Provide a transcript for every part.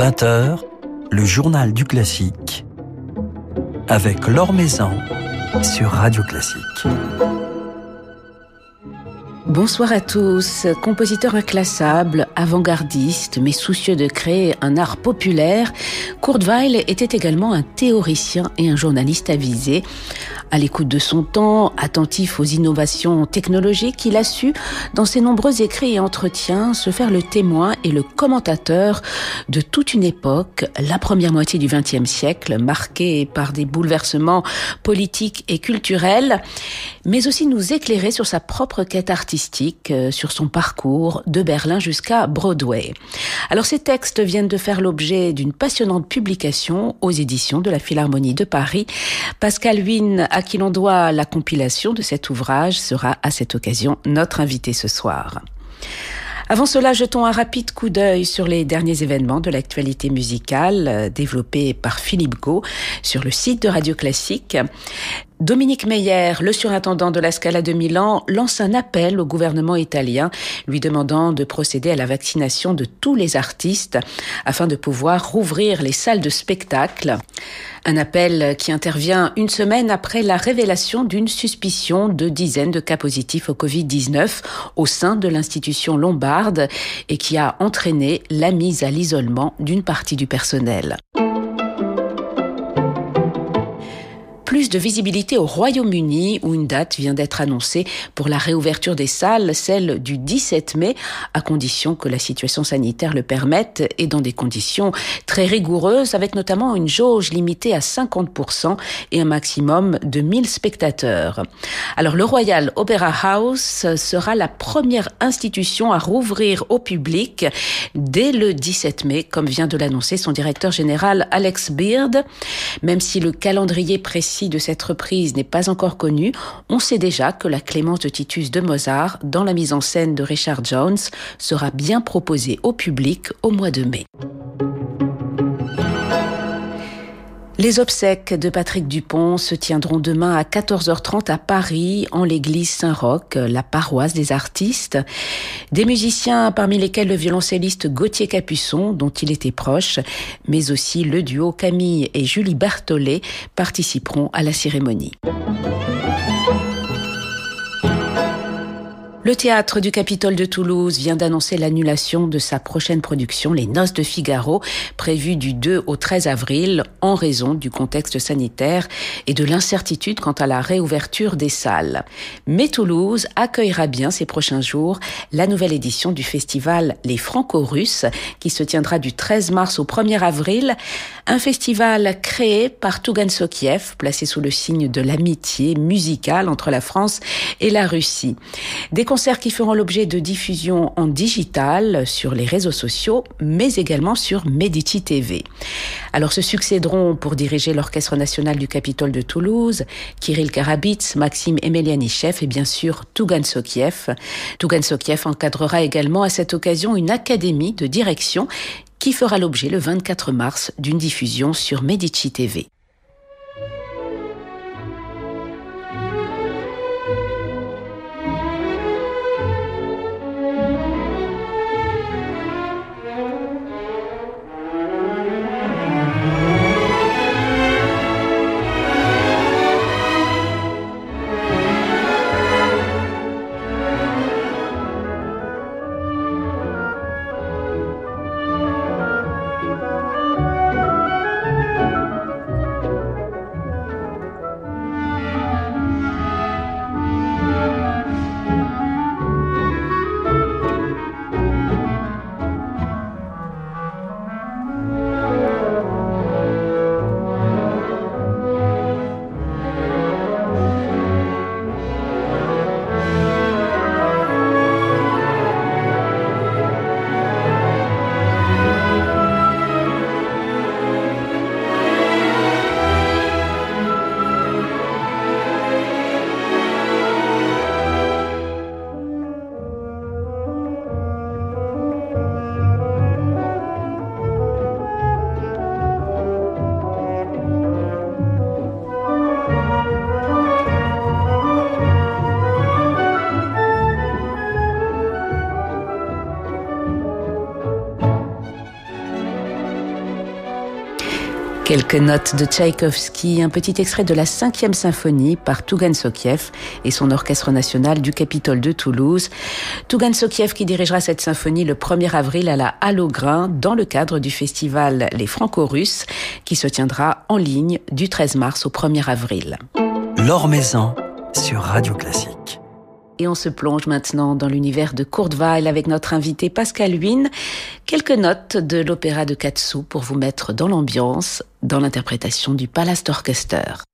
20h, le journal du classique avec Laure Maison sur Radio Classique. Bonsoir à tous. Compositeur inclassable, avant-gardiste, mais soucieux de créer un art populaire, Kurt Weill était également un théoricien et un journaliste avisé. À l'écoute de son temps, attentif aux innovations technologiques, il a su, dans ses nombreux écrits et entretiens, se faire le témoin et le commentateur de toute une époque, la première moitié du XXe siècle, marquée par des bouleversements politiques et culturels, mais aussi nous éclairer sur sa propre quête artistique, euh, sur son parcours de Berlin jusqu'à Broadway. Alors ces textes viennent de faire l'objet d'une passionnante publication aux éditions de la Philharmonie de Paris. Pascal a à qui l'on doit la compilation de cet ouvrage sera à cette occasion notre invité ce soir. Avant cela, jetons un rapide coup d'œil sur les derniers événements de l'actualité musicale euh, développés par Philippe Gau sur le site de Radio Classique. Dominique Meyer, le surintendant de la Scala de Milan, lance un appel au gouvernement italien lui demandant de procéder à la vaccination de tous les artistes afin de pouvoir rouvrir les salles de spectacle. Un appel qui intervient une semaine après la révélation d'une suspicion de dizaines de cas positifs au Covid-19 au sein de l'institution lombarde et qui a entraîné la mise à l'isolement d'une partie du personnel. Plus de visibilité au Royaume-Uni où une date vient d'être annoncée pour la réouverture des salles, celle du 17 mai, à condition que la situation sanitaire le permette et dans des conditions très rigoureuses avec notamment une jauge limitée à 50% et un maximum de 1000 spectateurs. Alors le Royal Opera House sera la première institution à rouvrir au public dès le 17 mai, comme vient de l'annoncer son directeur général Alex Beard, même si le calendrier précis de cette reprise n'est pas encore connu, on sait déjà que la Clémence de Titus de Mozart, dans la mise en scène de Richard Jones, sera bien proposée au public au mois de mai. Les obsèques de Patrick Dupont se tiendront demain à 14h30 à Paris, en l'église Saint-Roch, la paroisse des artistes. Des musiciens parmi lesquels le violoncelliste Gauthier Capuçon, dont il était proche, mais aussi le duo Camille et Julie Berthollet participeront à la cérémonie. Le théâtre du Capitole de Toulouse vient d'annoncer l'annulation de sa prochaine production Les Noces de Figaro, prévue du 2 au 13 avril en raison du contexte sanitaire et de l'incertitude quant à la réouverture des salles. Mais Toulouse accueillera bien ces prochains jours la nouvelle édition du festival Les Franco-Russes qui se tiendra du 13 mars au 1er avril, un festival créé par Tougan Sokiev, placé sous le signe de l'amitié musicale entre la France et la Russie. Concerts qui feront l'objet de diffusion en digital sur les réseaux sociaux, mais également sur Medici TV. Alors se succéderont pour diriger l'Orchestre national du Capitole de Toulouse, Kirill Karabits, Maxime Emelianichev et bien sûr Tougan Sokiev. Tougan Sokiev encadrera également à cette occasion une académie de direction qui fera l'objet le 24 mars d'une diffusion sur Medici TV. Quelques notes de Tchaïkovski, un petit extrait de la cinquième symphonie par Tougan Sokiev et son orchestre national du Capitole de Toulouse. Tougan Sokiev qui dirigera cette symphonie le 1er avril à la Halle dans le cadre du festival Les Franco-Russes qui se tiendra en ligne du 13 mars au 1er avril. L'Or sur Radio Classique. Et on se plonge maintenant dans l'univers de Kurt Weill avec notre invité Pascal Huyn. Quelques notes de l'opéra de Katsu pour vous mettre dans l'ambiance, dans l'interprétation du Palace Orchester.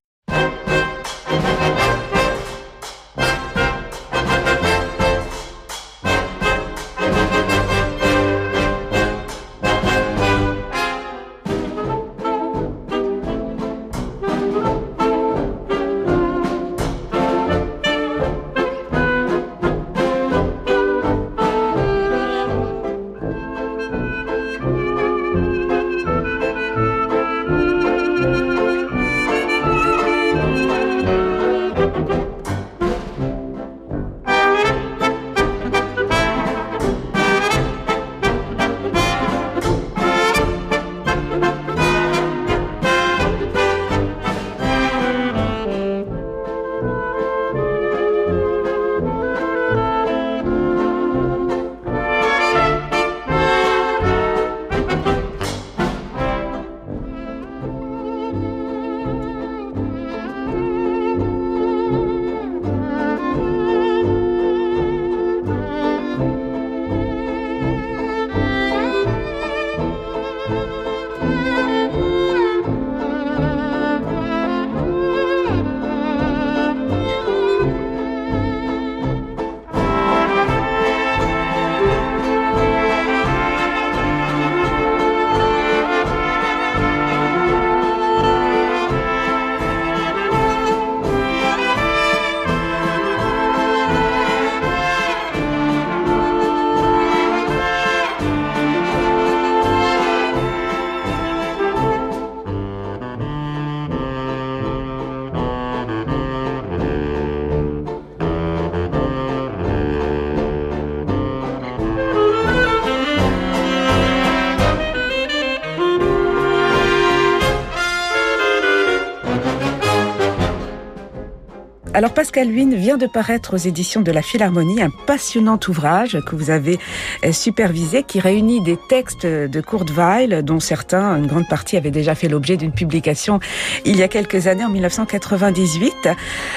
Huyn vient de paraître aux éditions de la Philharmonie un passionnant ouvrage que vous avez euh, supervisé qui réunit des textes de Kurt Weill dont certains, une grande partie, avaient déjà fait l'objet d'une publication il y a quelques années en 1998.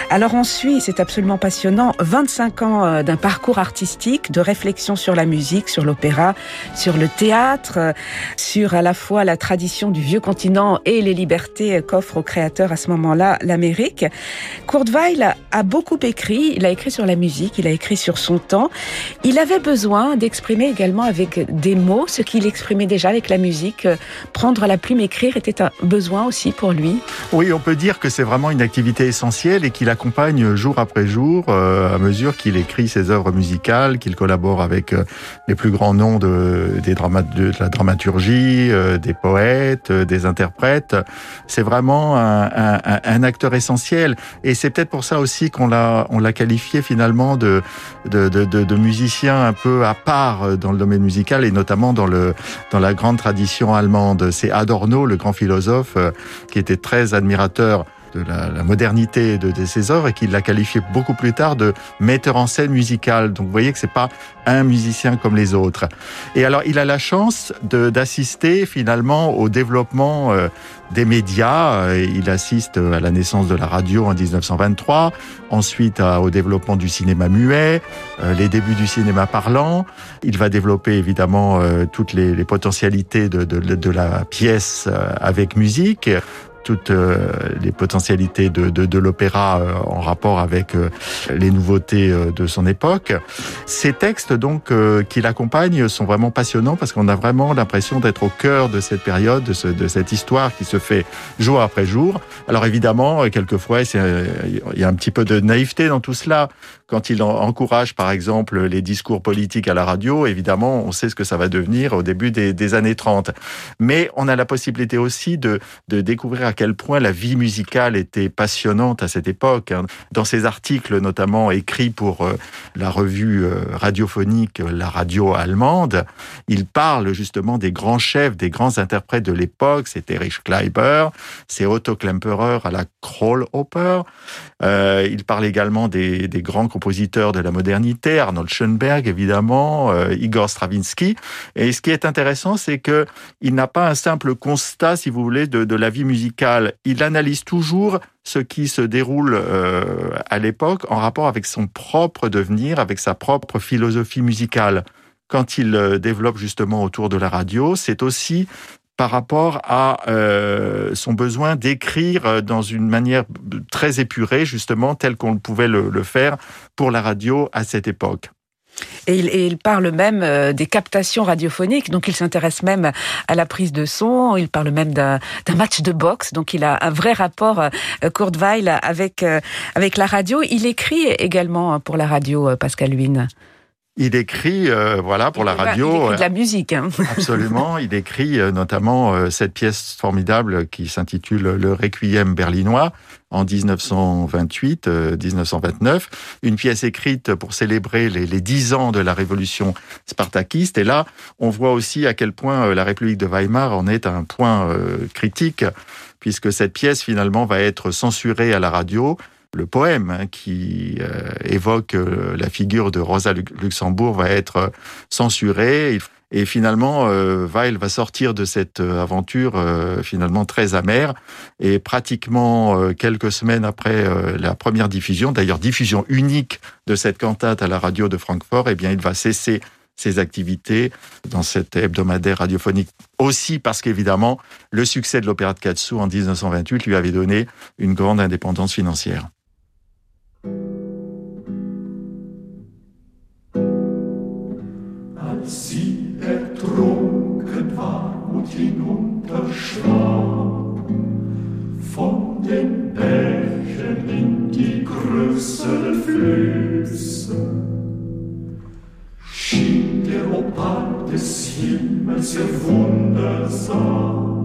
Alors on suit, c'est absolument passionnant, 25 ans euh, d'un parcours artistique, de réflexion sur la musique, sur l'opéra, sur le théâtre, euh, sur à la fois la tradition du vieux continent et les libertés qu'offre au créateur à ce moment-là l'Amérique. Kurt Weill a beaucoup écrit. Il a écrit sur la musique, il a écrit sur son temps. Il avait besoin d'exprimer également avec des mots ce qu'il exprimait déjà avec la musique. Prendre la plume, écrire était un besoin aussi pour lui. Oui, on peut dire que c'est vraiment une activité essentielle et qu'il accompagne jour après jour euh, à mesure qu'il écrit ses œuvres musicales, qu'il collabore avec euh, les plus grands noms de, la dramaturgie, euh, des poètes, des interprètes. C'est vraiment un, un, acteur essentiel et c'est peut-être pour ça aussi qu'on l'a on l'a qualifié finalement de de, de de, musicien un peu à part dans le domaine musical et notamment dans le dans la grande tradition allemande. C'est Adorno, le grand philosophe, euh, qui était très admirateur de la, la modernité de, de, ses œuvres et qui l'a qualifié beaucoup plus tard de metteur en scène musical. Donc vous voyez que c'est pas un musicien comme les autres. Et alors il a la chance d'assister finalement au développement euh, des médias. Il assiste à la naissance de la radio en 1923, ensuite au développement du cinéma muet, euh, les débuts du cinéma parlant. Il va développer évidemment euh, toutes les, les potentialités de, de, de, la pièce avec musique toutes euh, les potentialités de, de, de l'opéra euh, en rapport avec euh, les nouveautés de son époque. Ces textes donc qui l'accompagnent sont vraiment passionnants parce qu'on a vraiment l'impression d'être au cœur de cette période, de, ce, de cette histoire qui se fait jour après jour. Alors évidemment, quelquefois, il y a un petit peu de naïveté dans tout cela quand il encourage, par exemple, les discours politiques à la radio, évidemment, on sait ce que ça va devenir au début des, années 30. Mais on a la possibilité aussi de, de découvrir à quel point la vie musicale était passionnante à cette époque. Hein. Dans ses articles, notamment écrits pour euh, la revue euh, radiophonique La Radio allemande, il parle justement des grands chefs, des grands interprètes de l'époque. C'est Erich Kleiber, c'est Otto Klemperer à la Krollhoper. Euh, il parle également des, des, grands de la modernité, Arnold Schoenberg évidemment, euh, Igor Stravinsky. Et ce qui est intéressant, c'est que il n'a pas un simple constat, si vous voulez, de, de la vie musicale. Il analyse toujours ce qui se déroule euh, à l'époque en rapport avec son propre devenir, avec sa propre philosophie musicale. Quand il euh, développe justement autour de la radio, c'est aussi par rapport à euh, son besoin d'écrire dans une manière très épurée, justement, telle qu'on pouvait le, faire pour la radio à cette époque. Et il, parle même euh, des captations radiophoniques, donc il s'intéresse même à la prise de son, il parle même d'un match de boxe, donc il a un vrai rapport, euh, Kurt Weill, avec, avec la radio. Il écrit également pour la radio, Pascal Huynh. Il écrit, euh, voilà, pour la radio. Il écrit de la musique. Hein. Absolument. Il écrit euh, notamment euh, cette pièce formidable qui s'intitule Le Requiem berlinois en 1928-1929. Une pièce écrite pour célébrer les, les dix ans de la révolution spartakiste. Et là, on voit aussi à quel point la République de Weimar en est un point critique, puisque cette pièce finalement va être censurée à la radio le poème hein, qui euh, évoque euh, la figure de Rosa Luxembourg va être euh, censuré. Et finalement, Weil va sortir de cette aventure finalement très amère. Et pratiquement quelques semaines après la première diffusion, d'ailleurs diffusion unique de cette cantate à la radio de Francfort, eh bien, il va cesser ses activités dans cet hebdomadaire radiophonique. Aussi parce qu'évidemment, le succès de l'opéra de Katsu en 1928 lui avait donné une grande indépendance financière. Als sie ertrunken war und hinunterschwang, von den Bächen in die größeren Flüsse, schien der Opal des Himmels ihr wundersam,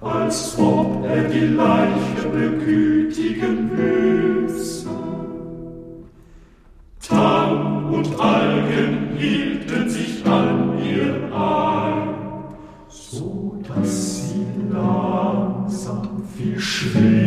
als ob er die Leiche begütigen müsse. Tang und Algen hielten sich an ihr ein, so dass sie langsam viel schwerer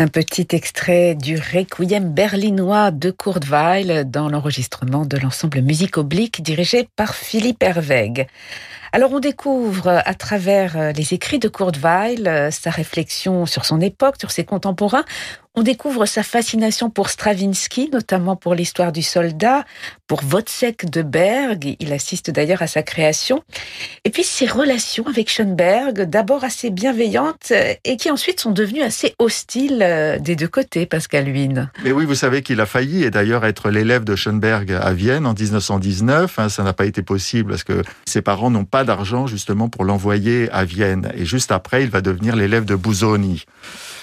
Un petit extrait du Requiem berlinois de Kurt Weill dans l'enregistrement de l'ensemble Musique Oblique dirigé par Philippe Herweg. Alors on découvre à travers les écrits de Kurt Weill sa réflexion sur son époque, sur ses contemporains. On découvre sa fascination pour Stravinsky, notamment pour l'histoire du soldat, pour Wozzeck de Berg. Il assiste d'ailleurs à sa création. Et puis ses relations avec Schoenberg, d'abord assez bienveillantes et qui ensuite sont devenues assez hostiles euh, des deux côtés, Pascal Huyn. Mais oui, vous savez qu'il a failli et d'ailleurs être l'élève de Schoenberg à Vienne en 1919. Hein, ça n'a pas été possible parce que ses parents n'ont pas d'argent justement pour l'envoyer à Vienne. Et juste après, il va devenir l'élève de Busoni.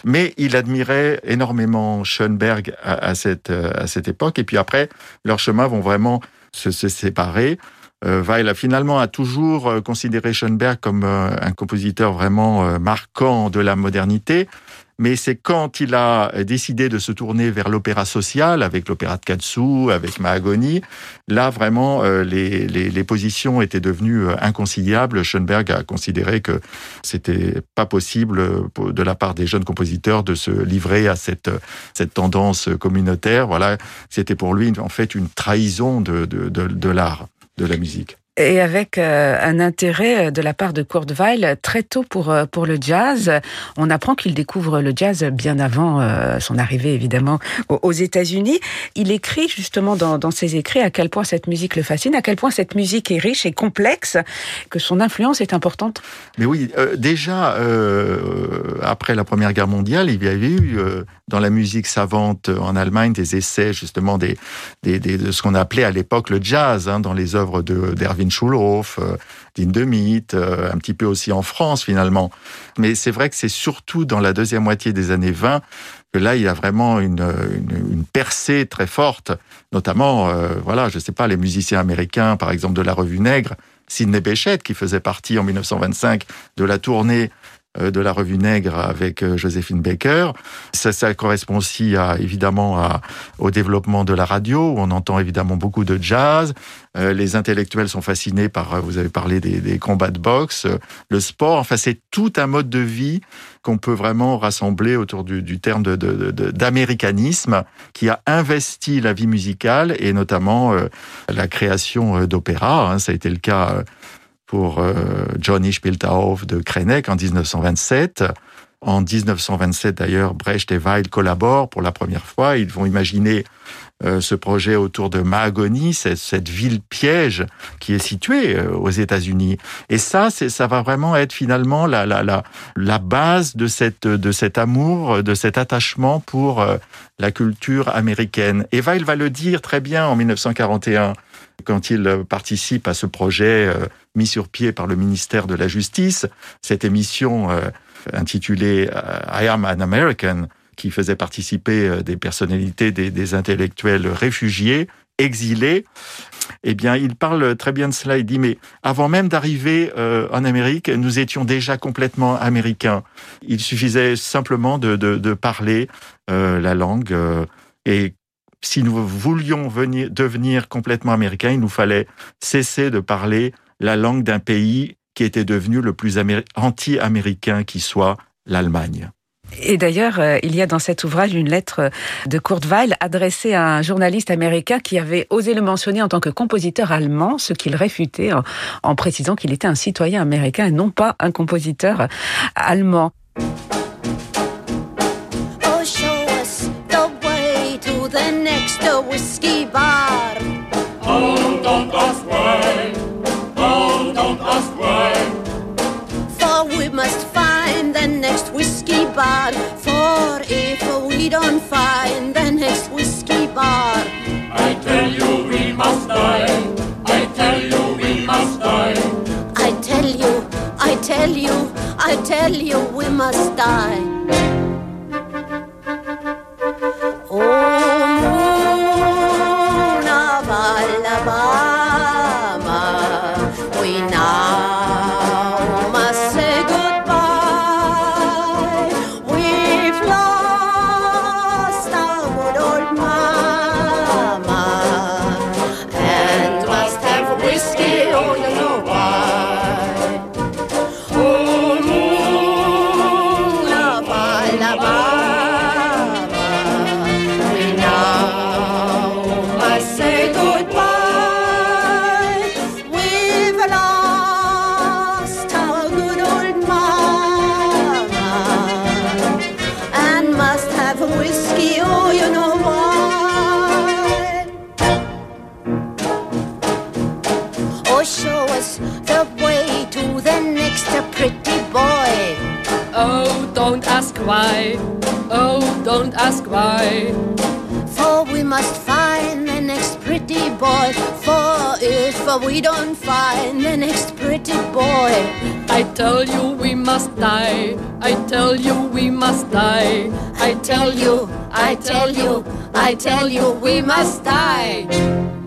Mais il admirait énormément Schoenberg à, cette, euh, à cette époque. Et puis après, leurs chemins vont vraiment se, séparer. Euh, Weil a finalement a toujours euh, considéré Schoenberg comme un compositeur vraiment marquant de la modernité, mais c'est quand il a décidé de se tourner vers l'opéra social, avec l'opéra de Katsu, avec Mahagoni, là vraiment euh, les, les, positions étaient devenues euh, inconciliables. Schoenberg a considéré que c'était pas possible euh, de la part des jeunes compositeurs de se livrer à cette, cette tendance communautaire. Voilà, c'était pour lui en fait une trahison de, de, de l'art, de la musique et avec euh, un intérêt euh, de la part de Kurt Weill très tôt pour euh, pour le jazz. On apprend qu'il découvre le jazz bien avant son arrivée évidemment aux États-Unis. Il écrit justement dans, ses écrits à quel point cette musique le fascine, à quel point cette musique est riche et complexe, que son influence est importante. Mais oui, déjà après la Première Guerre mondiale, il y avait eu dans la musique savante en Allemagne des essais justement de ce qu'on appelait à l'époque le jazz hein, dans les œuvres de Schulhof, euh, Dean euh, un petit peu aussi en France finalement. Mais c'est vrai que c'est surtout dans la deuxième moitié des années 20 que là, il y a vraiment une, une, percée très forte, notamment, euh, voilà, je sais pas, les musiciens américains, par exemple, de la Revue Nègre, Sidney Bechet, qui faisait partie en 1925 de la tournée de la revue Nègre avec euh, Joséphine Baker. Ça, ça correspond aussi à, évidemment au développement de la radio, où on entend évidemment beaucoup de jazz. Euh, les intellectuels sont fascinés par, vous avez parlé des, combats de boxe, le sport. Enfin, c'est tout un mode de vie qu'on peut vraiment rassembler autour du, terme d'américanisme de, qui a investi la vie musicale et notamment la création d'opéra. Hein. Ça a été le cas pour euh, Johnny Spieltauf de Krenek en 1927. En 1927, d'ailleurs, Brecht et Weil collaborent pour la première fois. Ils vont imaginer euh, ce projet autour de Mahagoni, cette, ville piège qui est située euh, aux États-Unis. Et ça, ça va vraiment être finalement la, la, la, la base de, cette, de cet amour, de cet attachement pour la culture américaine. Et Weil va le dire très bien en 1941 quand il participe à ce projet mis sur pied par le ministère de la Justice, cette émission euh, intitulée euh, I Am an American, qui faisait participer euh, des personnalités, des, intellectuels réfugiés, exilés, eh bien, il parle très bien de cela. Il dit, mais avant même d'arriver en Amérique, nous étions déjà complètement américains. Il suffisait simplement de, parler la langue. Si nous voulions venir, devenir complètement américains, il nous fallait cesser de parler la langue d'un pays qui était devenu le plus anti-américain qui soit, l'Allemagne. Et d'ailleurs, euh, il y a dans cet ouvrage une lettre de Kurt Weill adressée à un journaliste américain qui avait osé le mentionner en tant que compositeur allemand, ce qu'il réfutait en, précisant qu'il était un citoyen américain et non pas un compositeur allemand. Bar. For if we don't find the next whiskey bar, I tell you we must die. I tell you we must die. I tell you, I tell you, I tell you we must die. Ask why. For we must find the next pretty boy. For if we don't find the next pretty boy, I tell you we must die. I tell you we must die. I tell you, I tell you, I tell you we must die.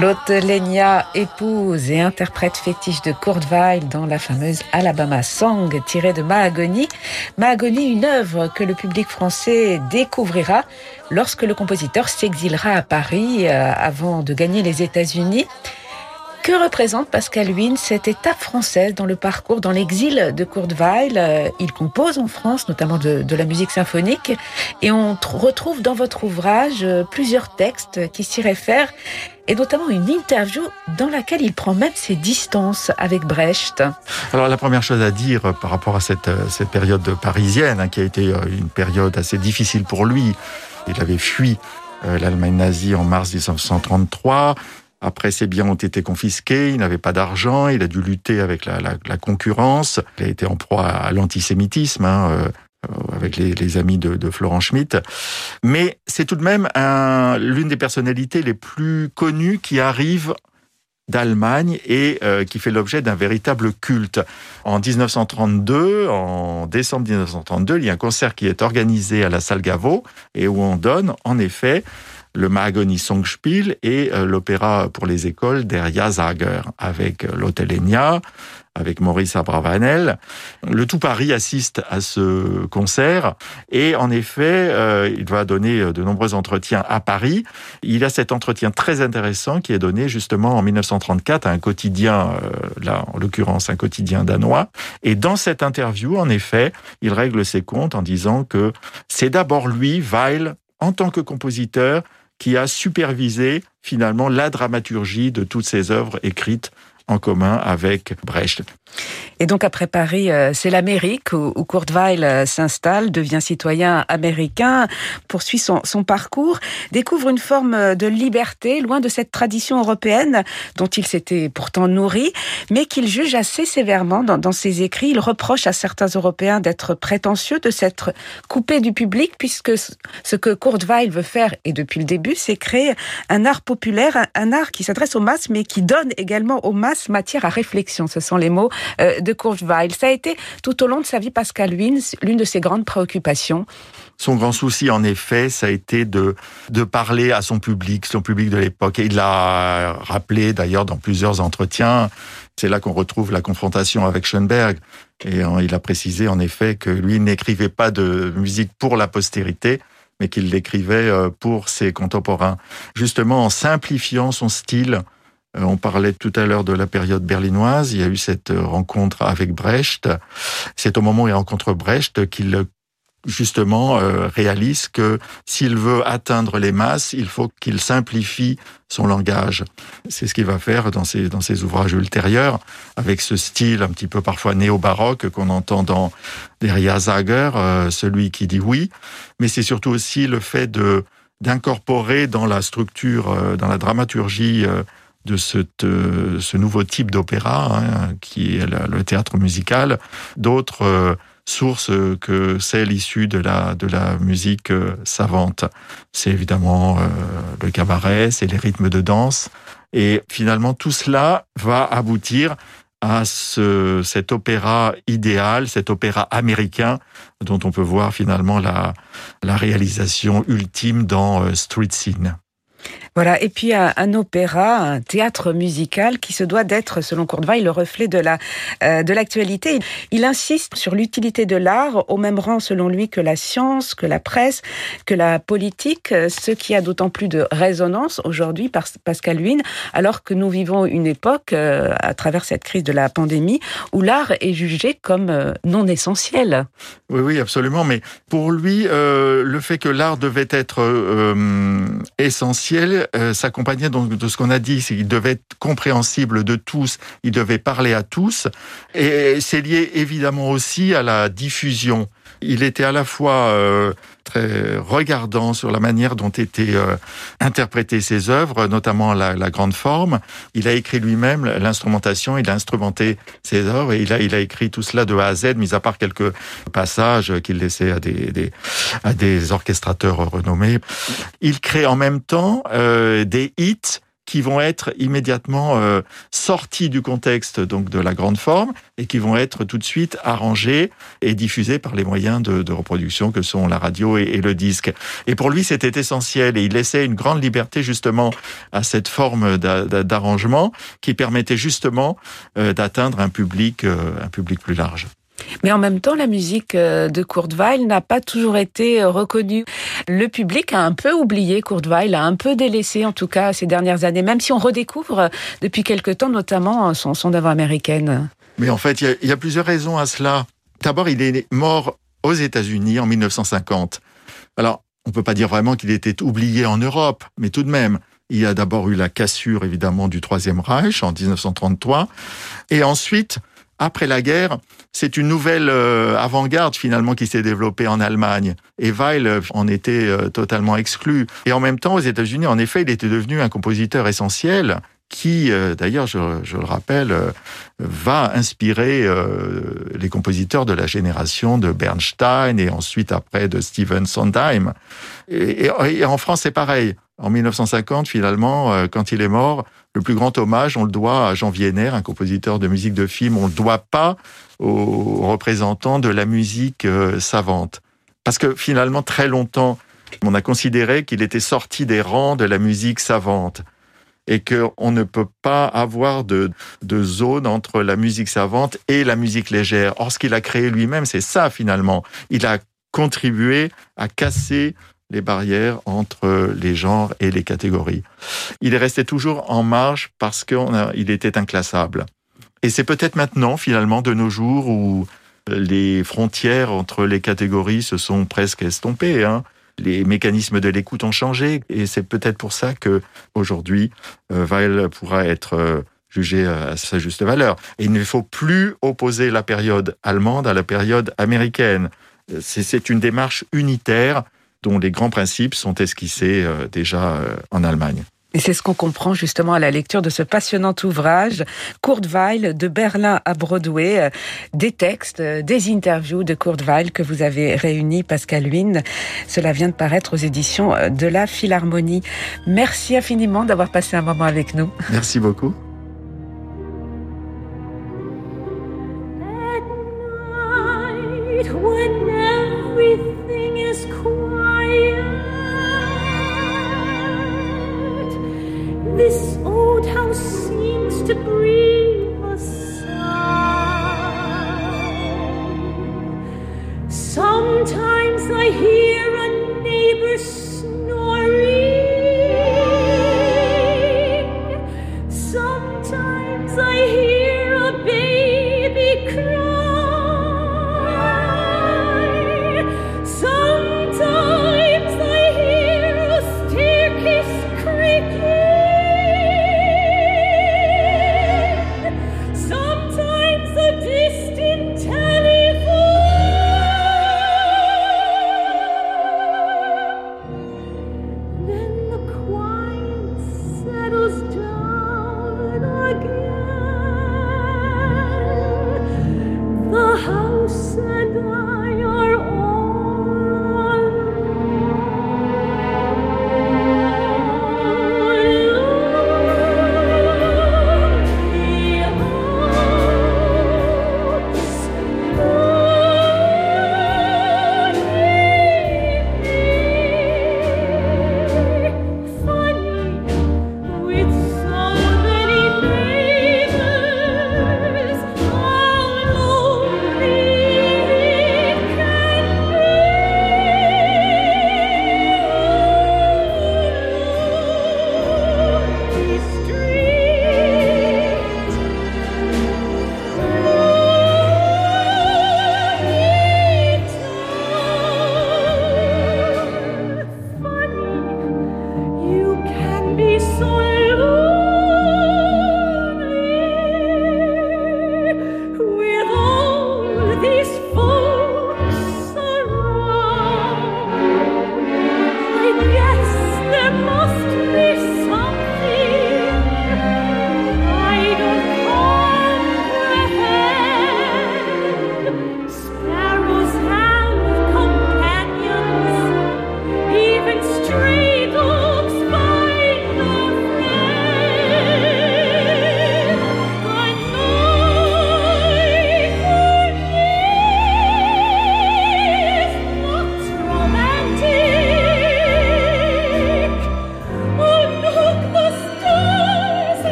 Lotte Lenya, épouse et interprète fétiche de Kurt dans la fameuse Alabama Song tirée de Mahagony. Mahagony, une œuvre que le public français découvrira lorsque le compositeur s'exilera à Paris euh, avant de gagner les États-Unis. Que représente Pascal Huynh cette étape française dans le parcours, dans l'exil de Kurt Weill? Euh, Il compose en France, notamment de, la musique symphonique, et on tr- retrouve dans votre ouvrage euh, plusieurs textes qui s'y réfèrent, et notamment une interview dans laquelle il prend même ses distances avec Brecht. Alors la première chose à dire par rapport à cette, euh, cette période parisienne, hein, qui a été euh, une période assez difficile pour lui, il avait fui euh, l'Allemagne nazie en mars 1933. Après, ses biens ont été confisqués, il n'avait pas d'argent, il a dû lutter avec la, la- concurrence, il a été en proie à l'antisémitisme, hein, avec les, les amis de, de Florent Schmitt. Mais c'est tout de même un- l'une des personnalités les plus connues qui arrive d'Allemagne et euh, qui fait l'objet d'un véritable culte. En 1932, en décembre 1932, il y a un concert qui est organisé à la salle Gaveau et où on donne en effet le Mahagony Songspiel et euh, l'opéra pour les écoles Der Jasager avec euh, l'Hôtel Enya, avec Maurice Abravanel. Le tout Paris assiste à ce concert et en effet, euh, il va donner de nombreux entretiens à Paris. Il a cet entretien très intéressant qui est donné justement en 1934 à un quotidien, là en l'occurrence un quotidien danois. Et dans cette interview, en effet, il règle ses comptes en disant que c'est d'abord lui, Weil, en tant que compositeur, qui a supervisé finalement la dramaturgie de toutes ses œuvres écrites en commun avec Brecht. Et donc après Paris, euh, c'est l'Amérique où, où Kurt Weill euh, s'installe, devient citoyen américain, poursuit son, parcours, découvre une forme euh, de liberté loin de cette tradition européenne dont il s'était pourtant nourri, mais qu'il juge assez sévèrement dans, ses écrits. Il reproche à certains Européens d'être prétentieux, de s'être coupé du public, puisque ce que Kurt Weill veut faire, et depuis le début, c'est créer un art populaire, un, art qui s'adresse aux masses, mais qui donne également aux masses matière à réflexion. Ce sont les mots de Kurt Weill. Ça a été tout au long de sa vie, Pascal Huynh, l'une de ses grandes préoccupations. Son grand souci, en effet, ça a été de, de parler à son public, son public de l'époque. Et il l'a rappelé d'ailleurs dans plusieurs entretiens. C'est là qu'on retrouve la confrontation avec Schoenberg. Et euh, il a précisé en effet que lui n'écrivait pas de musique pour la postérité, mais qu'il l'écrivait euh, pour ses contemporains. Justement, en simplifiant son style, euh, on parlait tout à l'heure de la période berlinoise. Il y a eu cette euh, rencontre avec Brecht. C'est au moment où il rencontre Brecht qu'il justement euh, réalise que s'il veut atteindre les masses, il faut qu'il simplifie son langage. C'est ce qu'il va faire dans ses, dans ses ouvrages ultérieurs, avec ce style un petit peu parfois néo-baroque qu'on entend dans Deria Zager, euh, celui qui dit oui, mais c'est surtout aussi le fait de d'incorporer dans la structure, euh, dans la dramaturgie euh, de ce, euh, ce nouveau type d'opéra, hein, qui est le théâtre musical, d'autres euh, sources que celles issues de la, de la musique euh, savante. C'est évidemment le cabaret, c'est les rythmes de danse. Et finalement, tout cela va aboutir à ce, cet opéra idéal, cet opéra américain dont on peut voir finalement la, la réalisation ultime dans Street Scene. Voilà, et puis un, un opéra, un théâtre musical qui se doit d'être, selon Courtevaille, le reflet de la euh, l'actualité. Il insiste sur l'utilité de l'art, au même rang, selon lui, que la science, que la presse, que la politique, euh, ce qui a d'autant plus de résonance aujourd'hui par Pascal Huynh, alors que nous vivons une époque, euh, à travers cette crise de la pandémie, où l'art est jugé comme euh, non essentiel. Oui, oui, absolument. Mais pour lui, euh, le fait que l'art devait être euh, euh, s'accompagnait donc de ce qu'on a dit, c'est qu'il devait être compréhensible de tous, il devait parler à tous. Et c'est lié évidemment aussi à la diffusion. Il était à la fois euh, très regardant sur la manière dont étaient euh, interprétées ses œuvres, notamment la, grande forme. Il a écrit lui-même l'instrumentation, il a instrumenté ses œuvres et il a, écrit tout cela de A à Z, mis à part quelques passages qu'il laissait à des, des, à des orchestrateurs renommés. Il crée en même temps euh, des hits qui vont être immédiatement euh, sortis du contexte donc de la grande forme et qui vont être tout de suite arrangés et diffusés par les moyens de, de reproduction que sont la radio et, le disque. Et pour lui, c'était essentiel et il laissait une grande liberté justement à cette forme d'arrangement qui permettait justement euh, d'atteindre un public, euh, un public plus large. Mais en même temps, la musique euh, de Kurt Weill n'a pas toujours été euh, reconnue. Le public a un peu oublié Kurt Weill, a un peu délaissé en tout cas ces dernières années, même si on redécouvre euh, depuis quelque temps notamment son, son œuvre américaine. Mais en fait, il y, y, a plusieurs raisons à cela. D'abord, il est mort aux États-Unis en 1950. Alors, on ne peut pas dire vraiment qu'il était oublié en Europe, mais tout de même, il y a d'abord eu la cassure évidemment du Troisième Reich en 1933, et ensuite, après la guerre, c'est une nouvelle euh, avant-garde finalement qui s'est développée en Allemagne. Et Weil en était euh, totalement exclu. Et en même temps, aux États-Unis, en effet, il était devenu un compositeur essentiel qui, euh, d'ailleurs, je, je, le rappelle, euh, va inspirer euh, les compositeurs de la génération de Bernstein et ensuite après de Stephen Sondheim. Et, et en France, c'est pareil. En 1950, finalement, euh, quand il est mort, le plus grand hommage, on le doit à Jean Vienner, un compositeur de musique de film. On le doit pas aux représentants de la musique euh, savante. Parce que finalement, très longtemps, on a considéré qu'il était sorti des rangs de la musique savante et qu'on ne peut pas avoir de, de zone entre la musique savante et la musique légère. Or, ce qu'il a créé lui-même, c'est ça finalement. Il a contribué à casser les barrières entre les genres et les catégories. Il est resté toujours en marge parce qu'il était inclassable. Et c'est peut-être maintenant, finalement, de nos jours, où les frontières entre les catégories se sont presque estompées. Hein. Les mécanismes de l'écoute ont changé, et c'est peut-être pour ça que aujourd'hui, euh, Weil pourra être euh, jugé à sa juste valeur. Il ne faut plus opposer la période allemande à la période américaine. C'est une démarche unitaire dont les grands principes sont esquissés euh, déjà euh, en Allemagne. Et c'est ce qu'on comprend justement à la lecture de ce passionnant ouvrage, Kurt Weill, de Berlin à Broadway, euh, des textes, des interviews de Kurt Weill que vous avez réunis, Pascal Huynh. Cela vient de paraître aux éditions de la Philharmonie. Merci infiniment d'avoir passé un moment avec nous. Merci beaucoup.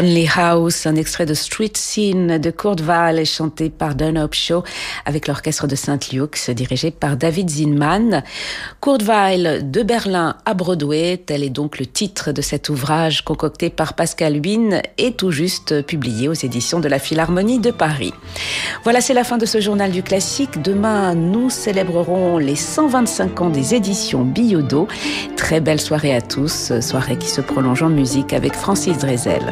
Lonely House, un extrait de Street Scene de Kurt Weill chanté par Dunlop Shaw avec l'orchestre de Saint-Luc dirigé par David Zinman. Kurt Weill de Berlin à Broadway, tel est donc le titre de cet ouvrage concocté par Pascal Huyn et tout juste publié aux éditions de la Philharmonie de Paris. Voilà, c'est la fin de ce journal du classique. Demain, nous célébrerons les 125 ans des éditions Biodo. Très belle soirée à tous, soirée qui se prolonge en musique avec Francis Drezel.